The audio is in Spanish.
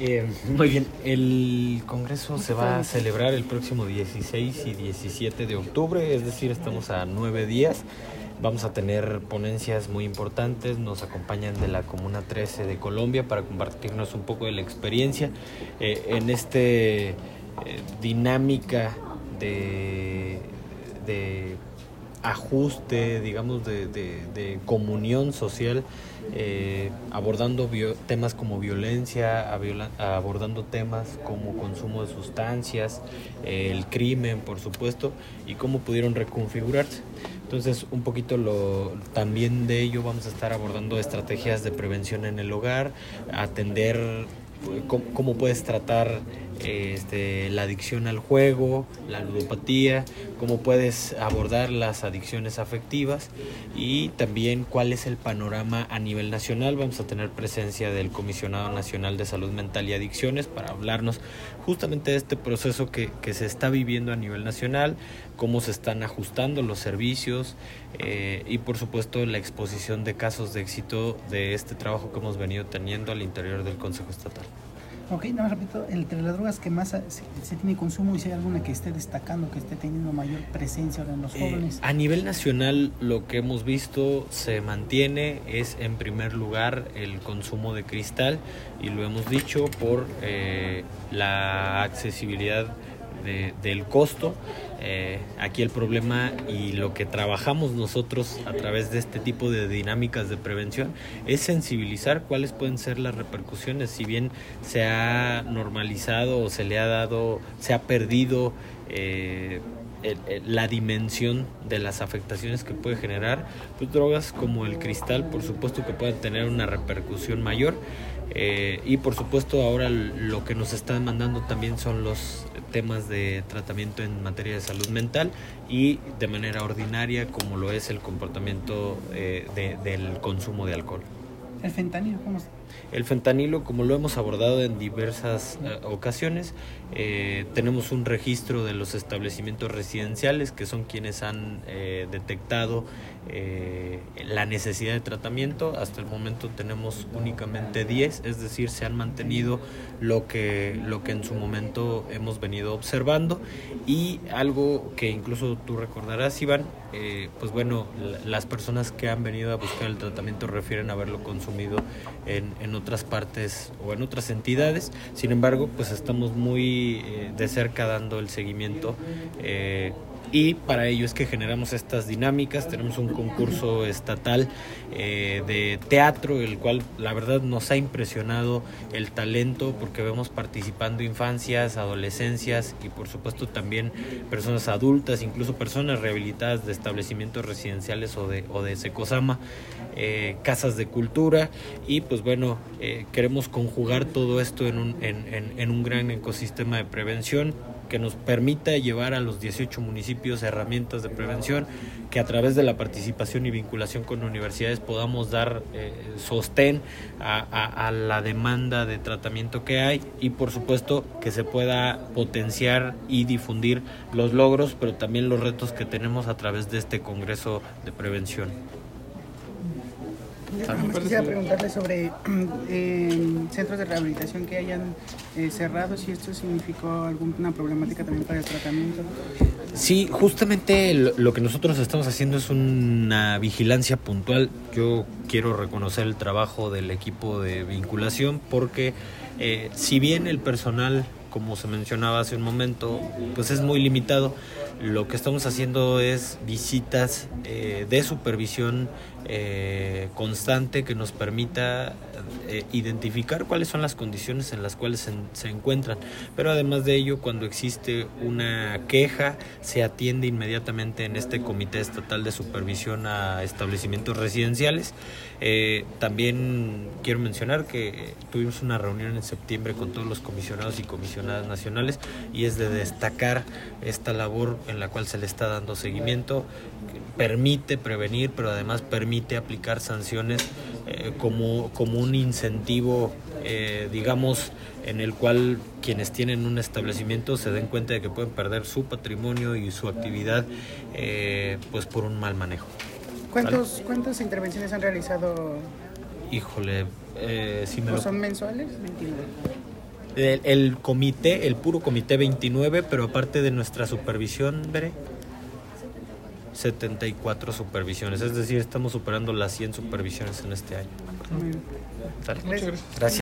Eh, muy bien, el Congreso se va a celebrar el próximo 16 y 17 de octubre, es decir, estamos a nueve días. Vamos a tener ponencias muy importantes, nos acompañan de la Comuna 13 de Colombia para compartirnos un poco de la experiencia eh, en este eh, dinámica de ajuste, digamos, de, comunión social, eh, abordando temas como violencia, abordando temas como consumo de sustancias, el crimen, por supuesto, y cómo pudieron reconfigurarse. Entonces, un poquito lo, también de ello vamos a estar abordando estrategias de prevención en el hogar, atender cómo, puedes tratar este, la adicción al juego, la ludopatía, cómo puedes abordar las adicciones afectivas y también cuál es el panorama a nivel nacional. Vamos a tener presencia del Comisionado Nacional de Salud Mental y Adicciones para hablarnos justamente de este proceso que, se está viviendo a nivel nacional, cómo se están ajustando los servicios eh, y por supuesto la exposición de casos de éxito de este trabajo que hemos venido teniendo al interior del Consejo Estatal. Ok, no más repito, entre las drogas que más se, tiene consumo y si hay alguna que esté destacando, que esté teniendo mayor presencia ahora en los eh, jóvenes. a nivel nacional, lo que hemos visto se mantiene es en primer lugar el consumo de cristal y lo hemos dicho por eh, la accesibilidad del costo. Eh, aquí el problema y lo que trabajamos nosotros a través de este tipo de dinámicas de prevención es sensibilizar cuáles pueden ser las repercusiones. Si bien se ha normalizado o se le ha dado, se ha perdido eh, la dimensión de las afectaciones que puede generar, pues drogas como el cristal, por supuesto que pueden tener una repercusión mayor. Eh, y por supuesto ahora lo que nos está demandando también son los temas de tratamiento en materia de salud mental y de manera ordinaria como lo es el comportamiento eh, del consumo de alcohol. ¿El fentanilo cómo El fentanilo, como lo hemos abordado en diversas eh, ocasiones, eh, tenemos un registro de los establecimientos residenciales que son quienes han eh, detectado la necesidad de tratamiento. Hasta el momento tenemos únicamente 10, es decir, se han mantenido lo que, lo que en su momento hemos venido observando. Y algo que incluso tú recordarás, Iván, pues bueno, las personas que han venido a buscar el tratamiento refieren haberlo consumido en, en otras partes o en otras entidades. Sin embargo, pues estamos muy eh, de cerca dando el seguimiento eh, y para ello es que generamos estas dinámicas. Tenemos un concurso estatal eh, de teatro, el cual la verdad nos ha impresionado el talento porque vemos participando infancias, adolescencias y por supuesto también personas adultas, incluso personas rehabilitadas de establecimientos residenciales o de, o de Secosama, eh, casas de cultura y pues bueno, eh, queremos conjugar todo esto en un, en, en un gran ecosistema de prevención que nos permita llevar a los 18 municipios herramientas de prevención, que a través de la participación y vinculación con universidades podamos dar eh, sostén a, la demanda de tratamiento que hay y por supuesto que se pueda potenciar y difundir los logros, pero también los retos que tenemos a través de este Congreso de Prevención. Quisiera preguntarle sobre eh, centros de rehabilitación que hayan eh, cerrado, si esto significó alguna problemática también para el tratamiento. Sí, justamente lo, que nosotros estamos haciendo es una vigilancia puntual. Yo quiero reconocer el trabajo del equipo de vinculación porque eh, si bien el personal, como se mencionaba hace un momento, pues es muy limitado, lo que estamos haciendo es visitas eh, de supervisión eh, constante que nos permita eh, identificar cuáles son las condiciones en las cuales se, se, encuentran. Pero además de ello, cuando existe una queja, se atiende inmediatamente en este Comité Estatal de Supervisión a establecimientos residenciales. también quiero mencionar que tuvimos una reunión en septiembre con todos los comisionados y comisionadas nacionales y es de destacar esta labor en la cual se le está dando seguimiento, permite prevenir, pero además permite aplicar sanciones eh, como, como un incentivo, eh, digamos, en el cual quienes tienen un establecimiento se den cuenta de que pueden perder su patrimonio y su actividad eh, pues por un mal manejo. ¿Cuántos, ¿Cuántas intervenciones han realizado? Híjole, si me ¿Son mensuales? El, el comité, el puro comité 29, pero aparte de nuestra supervisión, veré 74 supervisiones, es decir, estamos superando las 100 supervisiones en este año. Gracias. Gracias.